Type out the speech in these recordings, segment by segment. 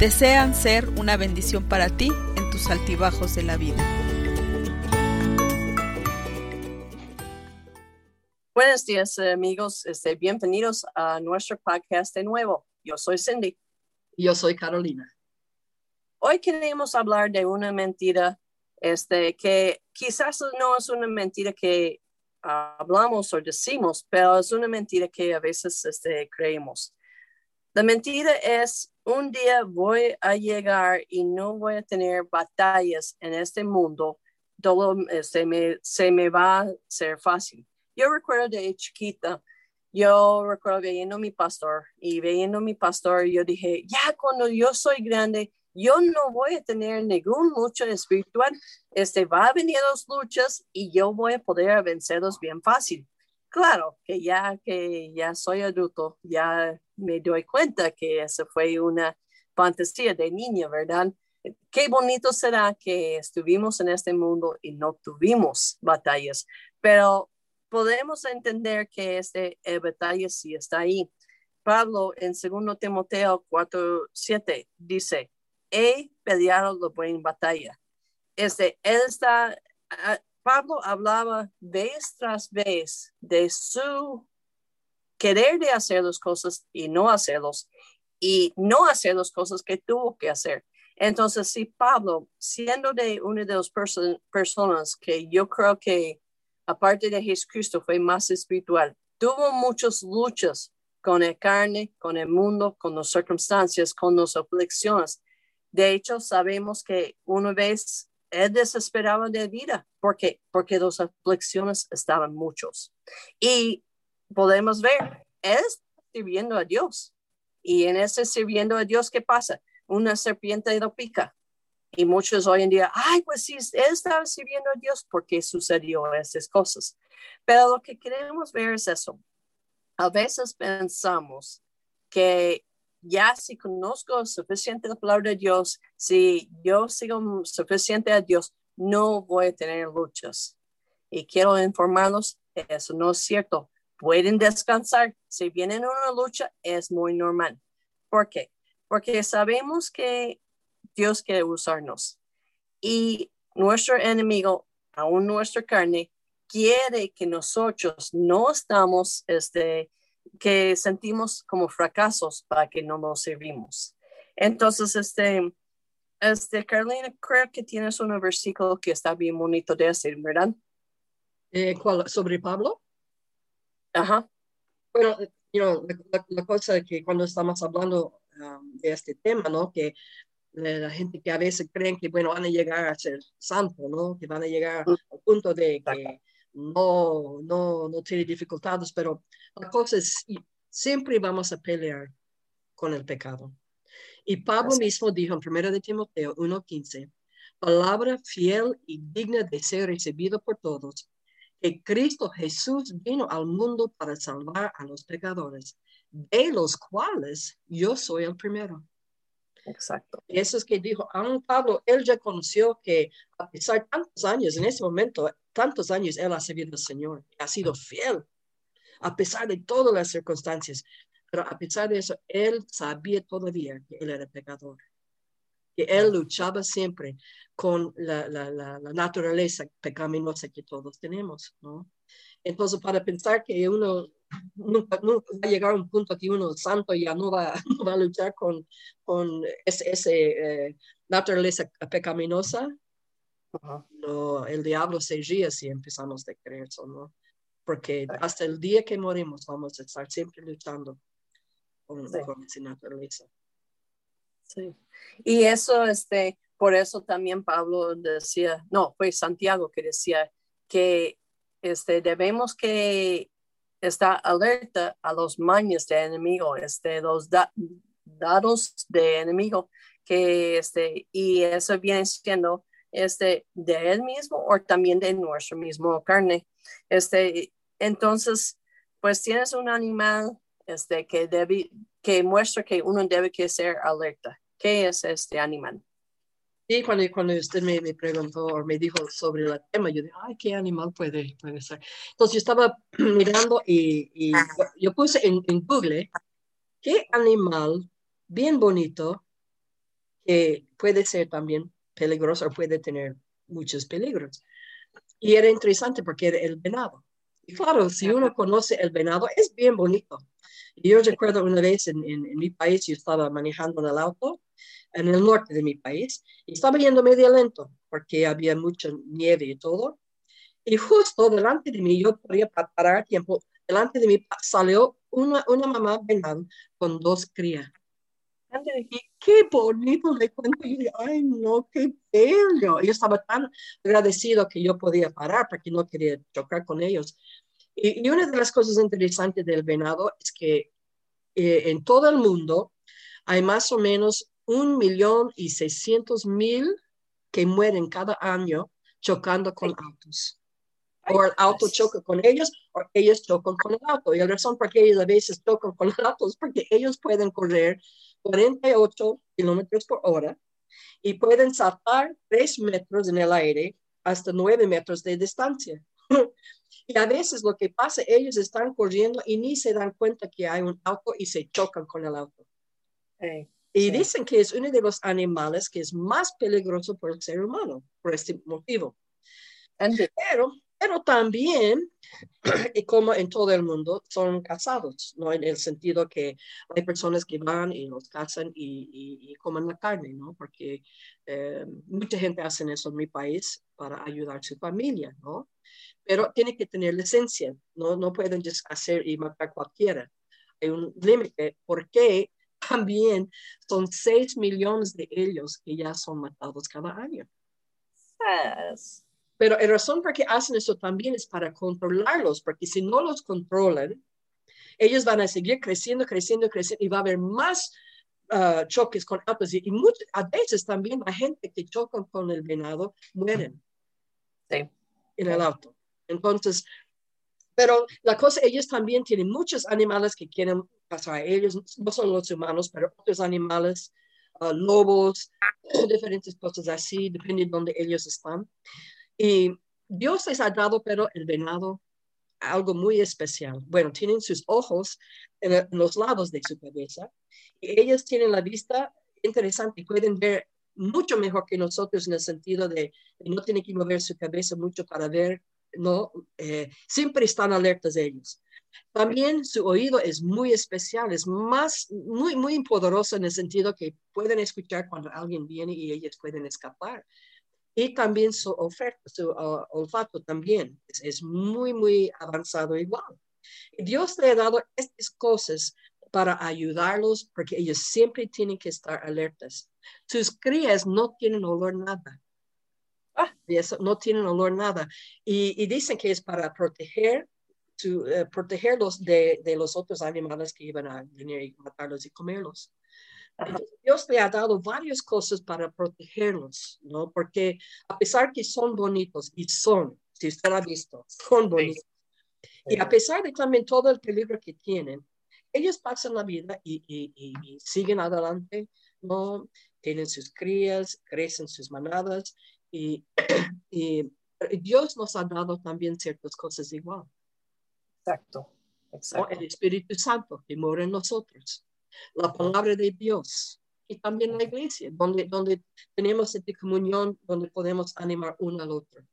desean ser una bendición para ti en tus altibajos de la vida. Buenos días amigos, este, bienvenidos a nuestro podcast de nuevo. Yo soy Cindy. Yo soy Carolina. Hoy queremos hablar de una mentira este, que quizás no es una mentira que hablamos o decimos, pero es una mentira que a veces este, creemos. La mentira es, un día voy a llegar y no voy a tener batallas en este mundo, todo se me, se me va a ser fácil. Yo recuerdo de chiquita, yo recuerdo viendo a mi pastor y viendo a mi pastor, yo dije, ya cuando yo soy grande, yo no voy a tener ningún lucha espiritual, este va a venir las luchas y yo voy a poder vencerlos bien fácil. Claro que ya que ya soy adulto, ya me doy cuenta que eso fue una fantasía de niño, ¿verdad? Qué bonito será que estuvimos en este mundo y no tuvimos batallas, pero podemos entender que este eh, batalla sí está ahí. Pablo en 2 Timoteo 4, 7 dice, he peleado la buena batalla. Este, él está, ah, Pablo hablaba vez tras vez de su querer de hacer las cosas y no hacerlos y no hacer las cosas que tuvo que hacer. Entonces, si Pablo, siendo de una de las personas que yo creo que, aparte de Jesucristo, fue más espiritual, tuvo muchas luchas con el carne, con el mundo, con las circunstancias, con las aflicciones. De hecho, sabemos que una vez él desesperaba de vida porque porque las aflicciones estaban muchos. Y podemos ver, es sirviendo a Dios. Y en ese sirviendo a Dios, ¿qué pasa? Una serpiente lo pica. Y muchos hoy en día, ay, pues sí, él estaba sirviendo a Dios porque sucedió esas cosas. Pero lo que queremos ver es eso. A veces pensamos que ya si conozco suficiente la palabra de Dios, si yo sigo suficiente a Dios, no voy a tener luchas. Y quiero informarlos, eso no es cierto pueden descansar. Si vienen una lucha, es muy normal. ¿Por qué? Porque sabemos que Dios quiere usarnos y nuestro enemigo, aún nuestra carne, quiere que nosotros no estamos, este, que sentimos como fracasos para que no nos servimos. Entonces, este, este, Carolina, creo que tienes un versículo que está bien bonito de decir, ¿verdad? Eh, ¿cuál, ¿Sobre Pablo? Ajá. Bueno, la, cosa es que cuando estamos hablando um, de este tema, ¿no? Que la gente que a veces creen que, bueno, van a llegar a ser santo, ¿no? Que van a llegar mm. al punto de que no, no, no tiene dificultades, pero la cosa es, siempre vamos a pelear con el pecado. Y Pablo mismo dijo en 1 de Timoteo 1.15, palabra fiel y digna de ser recibido por todos, que Cristo Jesús vino al mundo para salvar a los pecadores, de los cuales yo soy el primero. Exacto. Eso es que dijo, aún Pablo, él ya conoció que a pesar de tantos años, en ese momento, tantos años, él ha servido al Señor, ha sido fiel, a pesar de todas las circunstancias. Pero a pesar de eso, él sabía todavía que él era pecador que él luchaba siempre con la, la, la, naturaleza pecaminosa que todos tenemos, ¿no? Entonces, para pensar que uno nunca, va a llegar a un punto que uno santo ya no va, va a luchar con, con esa ese, eh, naturaleza pecaminosa, no, el diablo se ríe si empezamos a creer eso, ¿no? Porque hasta el día que morimos vamos a estar siempre luchando con, con esa naturaleza. Sí. Y eso, este, por eso también Pablo decía, no, fue Santiago que decía que este, debemos que estar alerta a los maños del enemigo, este, los soldados de enemigo que este, y eso viene siendo este, de él mismo o también de nuestro mismo carne. Este, entonces, pues tienes un animal este, que, debe, que muestra que uno debe que ser alerta. ¿Qué es este animal? Y cuando, cuando usted me, me, preguntó o me dijo sobre el tema, yo dije, ay, ¿qué animal puede, puede ser? Entonces yo estaba mirando y, yo, puse en, en, Google, ¿qué animal bien bonito que puede ser también peligroso o puede tener muchos peligros? Y era interesante porque era el venado. Y claro, si uno conoce el venado, es bien bonito. Y yo recuerdo una vez en, en, en mi país, yo estaba manejando en el auto en el norte de mi país y estaba yendo medio lento porque había mucha nieve y todo. Y justo delante de mí, yo podía parar a tiempo, delante de mí salió una, una mamá venado con dos crías. Y qué bonito le cuento. Y dije, ay, no, qué bello. Yo estaba tan agradecido que yo podía parar porque no quería chocar con ellos. Y, y una de las cosas interesantes del venado es que eh, en todo el mundo hay más o menos un millón y seiscientos mil que mueren cada año chocando con autos. O el auto choca con ellos, o ellos chocan con el auto. Y la razón por qué ellos a veces chocan con los autos es porque ellos pueden correr 48 kilómetros por hora y pueden saltar 3 metros en el aire hasta 9 metros de distancia. y a veces lo que pasa, ellos están corriendo y ni se dan cuenta que hay un auto y se chocan con el auto. Y dicen que es uno de los animales que es más peligroso por el ser humano, por este motivo. Pero, pero también, y como en todo el mundo, son cazados, ¿no? En el sentido que hay personas que van y los cazan y, comen la carne, ¿no? Porque eh, mucha gente hace eso en mi país para ayudar a su familia, ¿no? Pero tiene que tener licencia, ¿no? No pueden hacer y matar cualquiera. Hay un límite porque también son 6 millones de ellos que ya son matados cada año. Pero la razón por qué hacen eso también es para controlarlos, porque si no los controlan, ellos van a seguir creciendo, creciendo, creciendo y va a haber más uh, choques con autos. Y, a veces también la gente que choca con el venado mueren sí. en el auto. Entonces, pero la cosa, ellos también tienen muchos animales que quieren pasar a ellos, no son los humanos, pero otros animales, uh, lobos, diferentes cosas así, depende de dónde ellos están. Y Dios les ha dado, pero el venado, algo muy especial. Bueno, tienen sus ojos en, los lados de su cabeza y ellos tienen la vista interesante, pueden ver mucho mejor que nosotros en el sentido de, de no tienen que mover su cabeza mucho para ver ¿no? Eh, siempre están alertas ellos. También su oído es muy especial, es más, muy, muy poderoso en el sentido que pueden escuchar cuando alguien viene y ellos pueden escapar. Y también su, oferta, su uh, olfato también es, es, muy, muy avanzado igual. Dios le ha dado estas cosas para ayudarlos porque ellos siempre tienen que estar alertas. Sus crías no tienen olor nada. Ah, y eso no tienen olor nada. Y, y dicen que es para proteger, su, uh, protegerlos de, de, los otros animales que iban a venir y matarlos y comerlos. Dios le ha dado varias cosas para protegerlos, ¿no? Porque a pesar que son bonitos, y son, si usted ha visto, son bonitos. Y a pesar de también todo el peligro que tienen, ellos pasan la vida y, y, y, siguen adelante, ¿no? Tienen sus crías, crecen sus manadas y, y, Dios nos ha dado también ciertas cosas igual. Exacto. Exacto. El Espíritu Santo que mora en nosotros. La palabra de Dios. Y también la iglesia, donde, donde tenemos esta comunión, donde podemos animar uno al otro.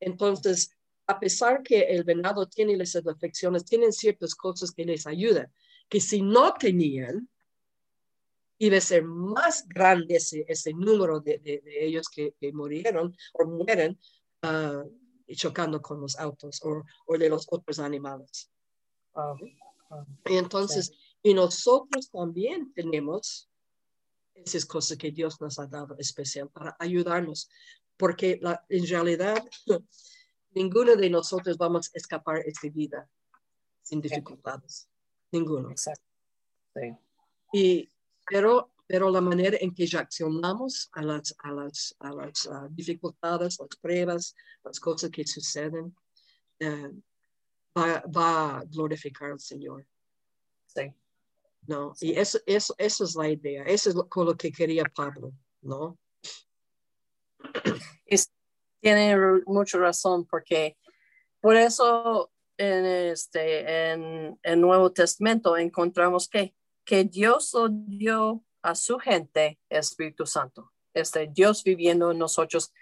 Entonces, a pesar que el venado tiene las afecciones, tienen ciertas cosas que les ayudan, que si no tenían, iba a ser más grande ese, ese número de, de, de ellos que, que, murieron o mueren uh, chocando con los autos o, o, de los otros animales. Uh, y entonces, sí. Y nosotros también tenemos esas cosas que Dios nos ha dado especial para ayudarnos, porque la, en realidad ninguno de nosotros vamos a escapar de esta vida sin dificultades. Ninguno. Exacto. Sí. Y pero, pero la manera en que reaccionamos a las, a las, a las uh, dificultades, las pruebas, las cosas que suceden, eh, va, va, a glorificar al Señor. Sí. ¿No? Y eso, eso, eso es la idea, eso es lo, con lo que quería Pablo, ¿no? Y tiene mucha razón porque por eso en este en el Nuevo Testamento encontramos que que Dios dio a su gente Espíritu Santo, este Dios viviendo en nosotros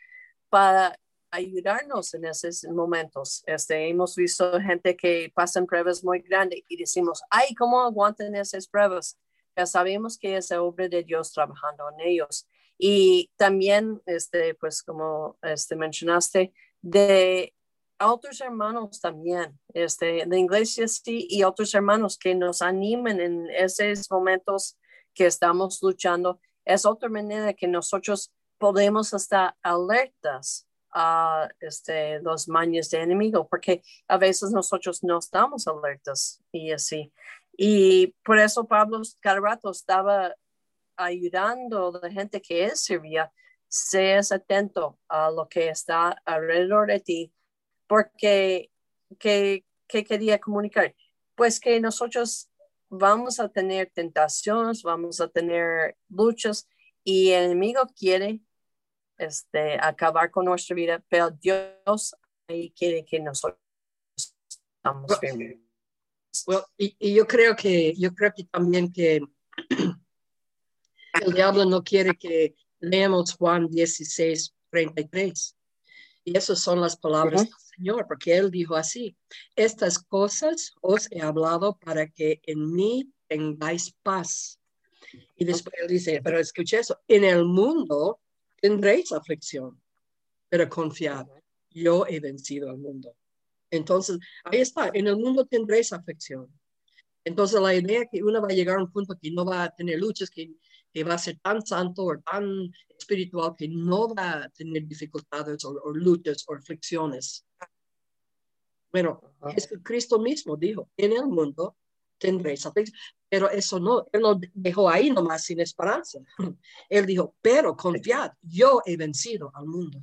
para ayudarnos en esos momentos. Este, hemos visto gente que pasan pruebas muy grandes y decimos, ay, ¿cómo aguantan esas pruebas? Ya sabemos que es obra de Dios trabajando en ellos. Y también, este, pues como este, mencionaste, de otros hermanos también, este, de iglesia sí, y otros hermanos que nos animen en esos momentos que estamos luchando. Es otra manera que nosotros podemos estar alertas a este, los maños de enemigo, porque a veces nosotros no estamos alertas y así. Y por eso Pablo cada rato estaba ayudando a la gente que él servía, seas atento a lo que está alrededor de ti, porque que, quería comunicar, pues que nosotros vamos a tener tentaciones, vamos a tener luchas y el enemigo quiere este, acabar con nuestra vida, pero Dios ahí quiere que nosotros estamos firmes. y, y, yo creo que yo creo que también que el diablo no quiere que leamos Juan 16, 33. Y esas son las palabras del Señor, porque Él dijo así, estas cosas os he hablado para que en mí tengáis paz. Y después Él dice, pero escuché eso, en el mundo tendréis aflicción, pero confiad, yo he vencido al mundo. Entonces, ahí está, en el mundo tendréis aflicción. Entonces, la idea es que uno va a llegar a un punto que no va a tener luchas, que que va a ser tan santo o tan espiritual que no va a tener dificultades o, luchas o aflicciones. Bueno, Jesucristo mismo dijo, en el mundo tendréis aflicción, pero eso no, él no dejó ahí nomás sin esperanza. Él dijo, pero confiad, yo he vencido al mundo.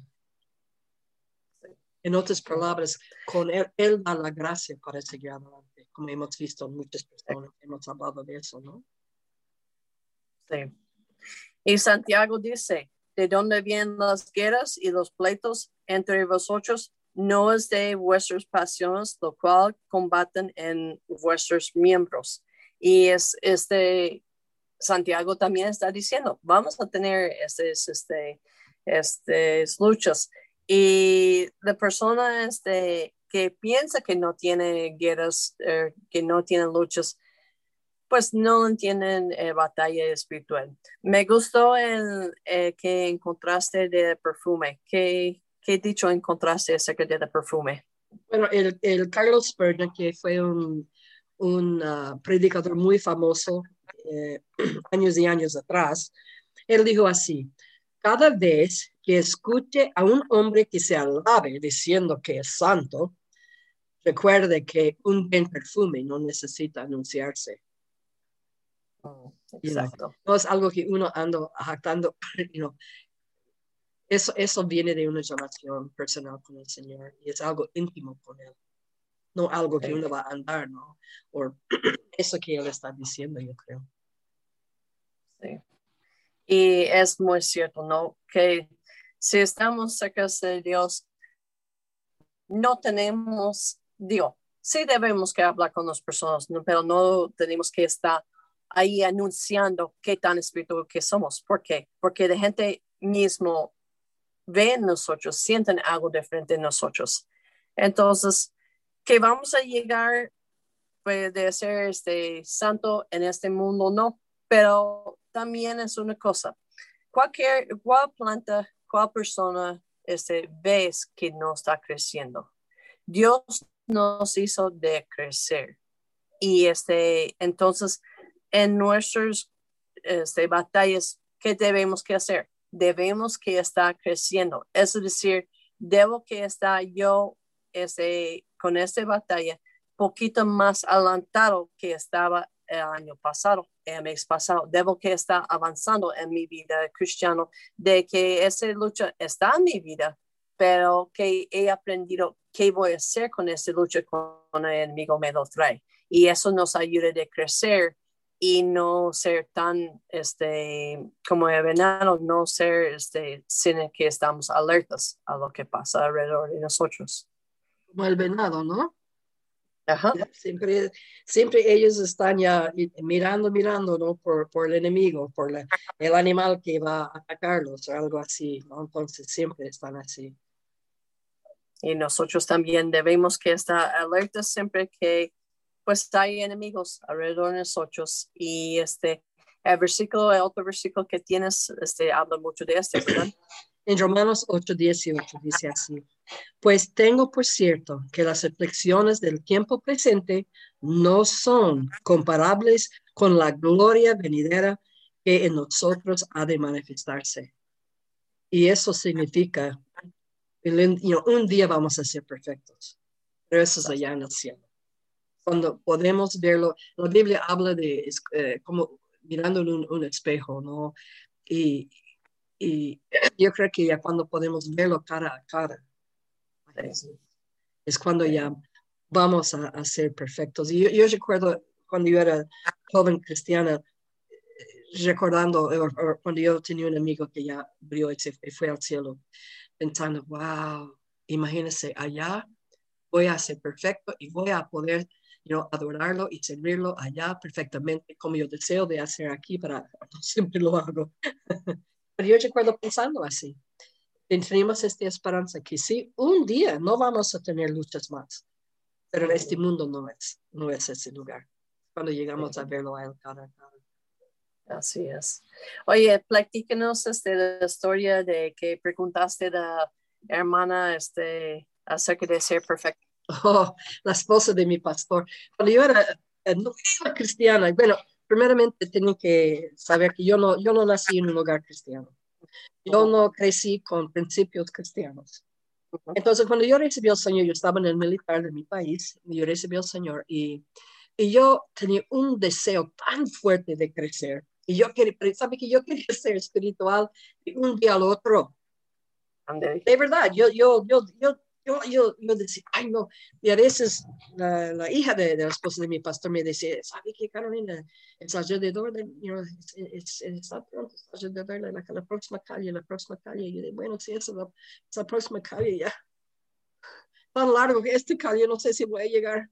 En otras palabras, con él, él da la gracia para seguir adelante, como hemos visto en muchas personas, hemos hablado de eso, ¿no? Sí. Y Santiago dice, ¿de dónde vienen las guerras y los pleitos entre vosotros? No es de vuestras pasiones, lo cual combaten en vuestros miembros. Y es este, Santiago también está diciendo, vamos a tener estas este, este, luchas. Y la persona este, que piensa que no tiene guerras, eh, que no tiene luchas, pues no entienden eh, batalla espiritual. Me gustó el eh, que encontraste de perfume. ¿Qué, ¿Qué dicho encontraste acerca de perfume? Bueno, el, el Carlos Spurgeon, que fue un, un uh, predicador muy famoso eh, años y años atrás, él dijo así, cada vez que escuche a un hombre que se alabe diciendo que es santo, recuerde que un buen perfume no necesita anunciarse. Exacto. No es algo que uno anda jactando, eso, eso viene de una relación personal con el Señor y es algo íntimo con Él. No algo que uno va a andar, ¿no? O eso que Él está diciendo, yo creo. Sí. Y es muy cierto, ¿no? Que si estamos cerca de Dios, no tenemos, Dios, sí debemos que hablar con las personas, pero no tenemos que estar ahí anunciando qué tan espiritual que somos. ¿Por qué? Porque la gente mismo ve en nosotros, sienten algo diferente en nosotros. Entonces, que vamos a llegar pues, de ser este santo en este mundo, no, pero también es una cosa. Cualquier, cual planta, cual persona este, ves que no está creciendo. Dios nos hizo de crecer. Y este, entonces, en nuestras este, batallas, ¿qué debemos que hacer? Debemos que estar creciendo. Es decir, debo que estar yo este, con esta batalla poquito más adelantado que estaba el año pasado, el mes pasado. Debo que estar avanzando en mi vida cristiana, de que esa lucha está en mi vida, pero que he aprendido qué voy a hacer con esa lucha con el enemigo me lo. Y eso nos ayuda a crecer y no ser tan, este, como he venado, no ser, este, sin que estamos alertas a lo que pasa alrededor de nosotros. Como el venado, ¿no? Ajá. Siempre, siempre ellos están ya mirando, mirando, ¿no? Por, por el enemigo, por el animal que va a atacarlos o algo así, ¿no? Entonces siempre están así. Y nosotros también debemos que estar alertas siempre que pues hay enemigos alrededor de nosotros. Y este, el versículo, el otro versículo que tienes, este, habla mucho de este, ¿verdad? En Romanos 8, 18 dice así, pues tengo por cierto que las aflicciones del tiempo presente no son comparables con la gloria venidera que en nosotros ha de manifestarse. Y eso significa un día vamos a ser perfectos, pero eso es allá en el cielo. Cuando podemos verlo, la Biblia habla de eh, como mirando en un, espejo, ¿no? Y, y, yo creo que ya cuando podemos verlo cara a cara, es cuando ya vamos a, ser perfectos. Y yo, recuerdo cuando yo era joven cristiana, recordando cuando yo tenía un amigo que ya murió y se fue al cielo pensando, wow, imagínese allá voy a ser perfecto y voy a poder you adorarlo y servirlo allá perfectamente como yo deseo de hacer aquí, para siempre lo hago. Pero yo recuerdo pensando así. Tenemos esta esperanza que sí, un día no vamos a tener luchas más, pero en este mundo no es, no es ese lugar. Cuando llegamos a verlo a él cada, Así es. Oye, platícanos este, la historia de que preguntaste a la hermana este, acerca de ser perfecto. Oh, la esposa de mi pastor. Cuando yo era, eh, no era cristiana, bueno, primeramente tengo que saber que yo no, yo no nací en un hogar cristiano. Yo no crecí con principios cristianos. Entonces, cuando yo recibí al Señor, yo estaba en el militar de mi país, y yo recibí al Señor y, y yo tenía un deseo tan fuerte de crecer y yo quería, ¿sabe que yo quería ser espiritual de un día al otro? De verdad, yo, yo, yo, yo, yo, yo, yo decía, ay no, y a veces la, la hija de, de, la esposa de mi pastor me decía, ¿sabe qué, Carolina? Es alrededor de, you know, es, es, es alrededor de la, la, próxima calle, la próxima calle. Y yo dije, bueno, si es la, es la próxima calle ya. Tan largo que esta calle, no sé si voy a llegar.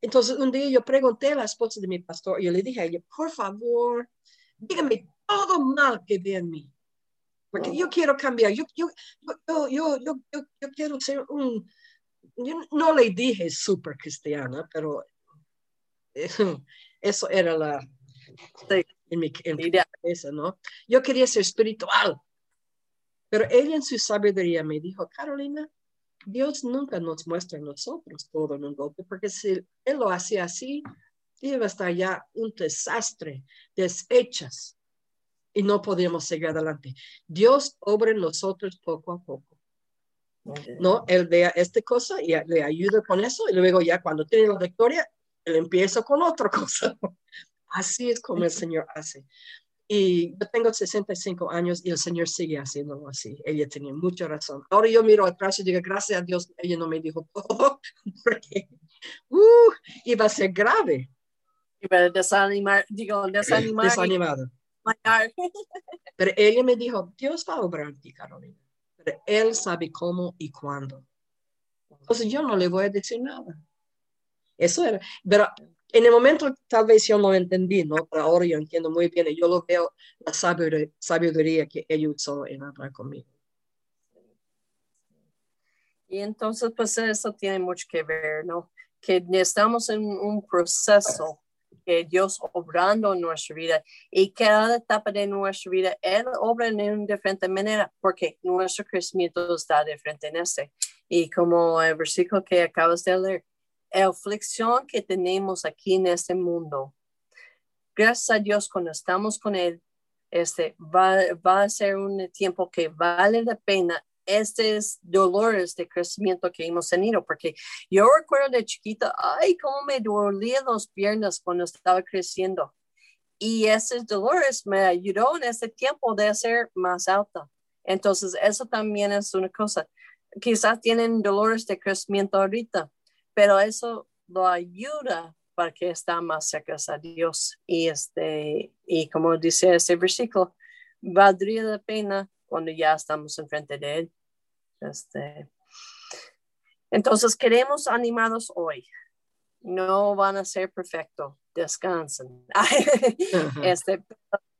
Entonces, un día yo pregunté a la esposa de mi pastor, yo le dije a ella, por favor, dígame todo mal que ve en mí. Porque yo quiero cambiar, yo, yo, yo, yo, yo, quiero ser un, yo no le dije súper cristiana, pero eso, era la, en mi, en mi cabeza, ¿no? Yo quería ser espiritual. Pero ella en su sabiduría me dijo, Carolina, Dios nunca nos muestra a nosotros todo en un golpe, porque si Él lo hacía así, iba a estar ya un desastre, deshechas, y no podíamos seguir adelante. Dios obra en nosotros poco a poco. ¿No? Él vea esta cosa y le ayuda con eso, y luego ya cuando tiene la victoria, él empieza con otra cosa. Así es como el Señor hace. Y yo tengo 65 años y el Señor sigue haciéndolo así. Ella tenía mucha razón. Ahora yo miro atrás y digo, gracias a Dios, ella no me dijo todo, porque uh, iba a ser grave desanimar, digo, desanimar. Pero ella me dijo, Dios va a obrar ti, Carolina. Pero Él sabe cómo y cuándo. Entonces yo no le voy a decir nada. Eso era. Pero en el momento tal vez yo no entendí, ¿no? Pero ahora yo entiendo muy bien yo lo veo la sabiduría, sabiduría que ella usó en hablar conmigo. Y entonces, pues eso tiene mucho que ver, ¿no? Que estamos en un proceso Dios obrando en nuestra vida y cada etapa de nuestra vida, Él obra en una diferente manera porque nuestro crecimiento está diferente en este. Y como el versículo que acabas de leer, la aflicción que tenemos aquí en este mundo, gracias a Dios cuando estamos con Él, este, va, va a ser un tiempo que vale la pena estos dolores de crecimiento que hemos tenido, porque yo recuerdo de chiquita, ay, cómo me dolían las piernas cuando estaba creciendo. Y esos dolores me ayudó en ese tiempo de ser más alta. Entonces, eso también es una cosa. Quizás tienen dolores de crecimiento ahorita, pero eso lo ayuda para que está más cerca a Dios. Y, este, y como dice ese versículo, valdría la pena cuando ya estamos enfrente de Él. Este, entonces, queremos animados hoy. No van a ser perfectos, descansen. este,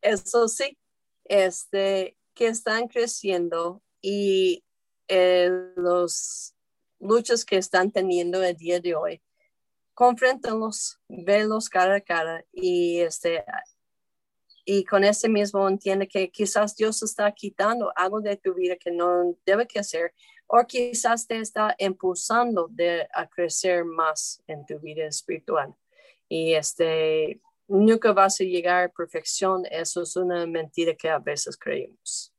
eso sí, este, que están creciendo y eh, los luchas que están teniendo el día de hoy, confréntalos, velos cara a cara y este y con ese mismo entiende que quizás Dios está quitando algo de tu vida que no debe que hacer o quizás te está impulsando de, a crecer más en tu vida espiritual. Y este, nunca vas a llegar a perfección, eso es una mentira que a veces creemos.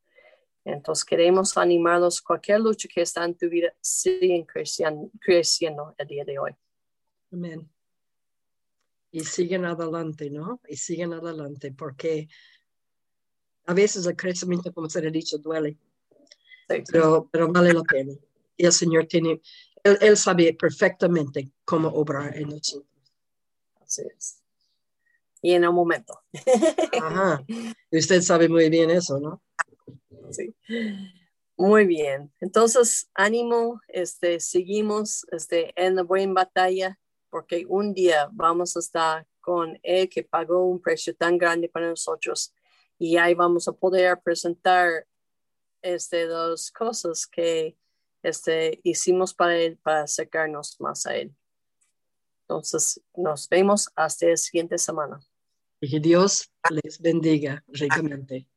Entonces queremos animarlos, cualquier lucha que está en tu vida, siguen creciendo, creciendo el día de hoy. Amén y siguen adelante, ¿no? Y siguen adelante porque a veces el crecimiento, como se ha dicho, duele, pero, pero vale la pena. Y el Señor tiene, él, él sabe perfectamente cómo obrar en nosotros. Así es. Y en un momento. Ajá. Usted sabe muy bien eso, ¿no? Sí. Muy bien. Entonces, ánimo, este, seguimos este, en la buena batalla porque un día vamos a estar con Él que pagó un precio tan grande para nosotros y ahí vamos a poder presentar este, dos cosas que este, hicimos para Él para acercarnos más a Él. Entonces, nos vemos hasta la siguiente semana. Y que Dios les bendiga ricamente.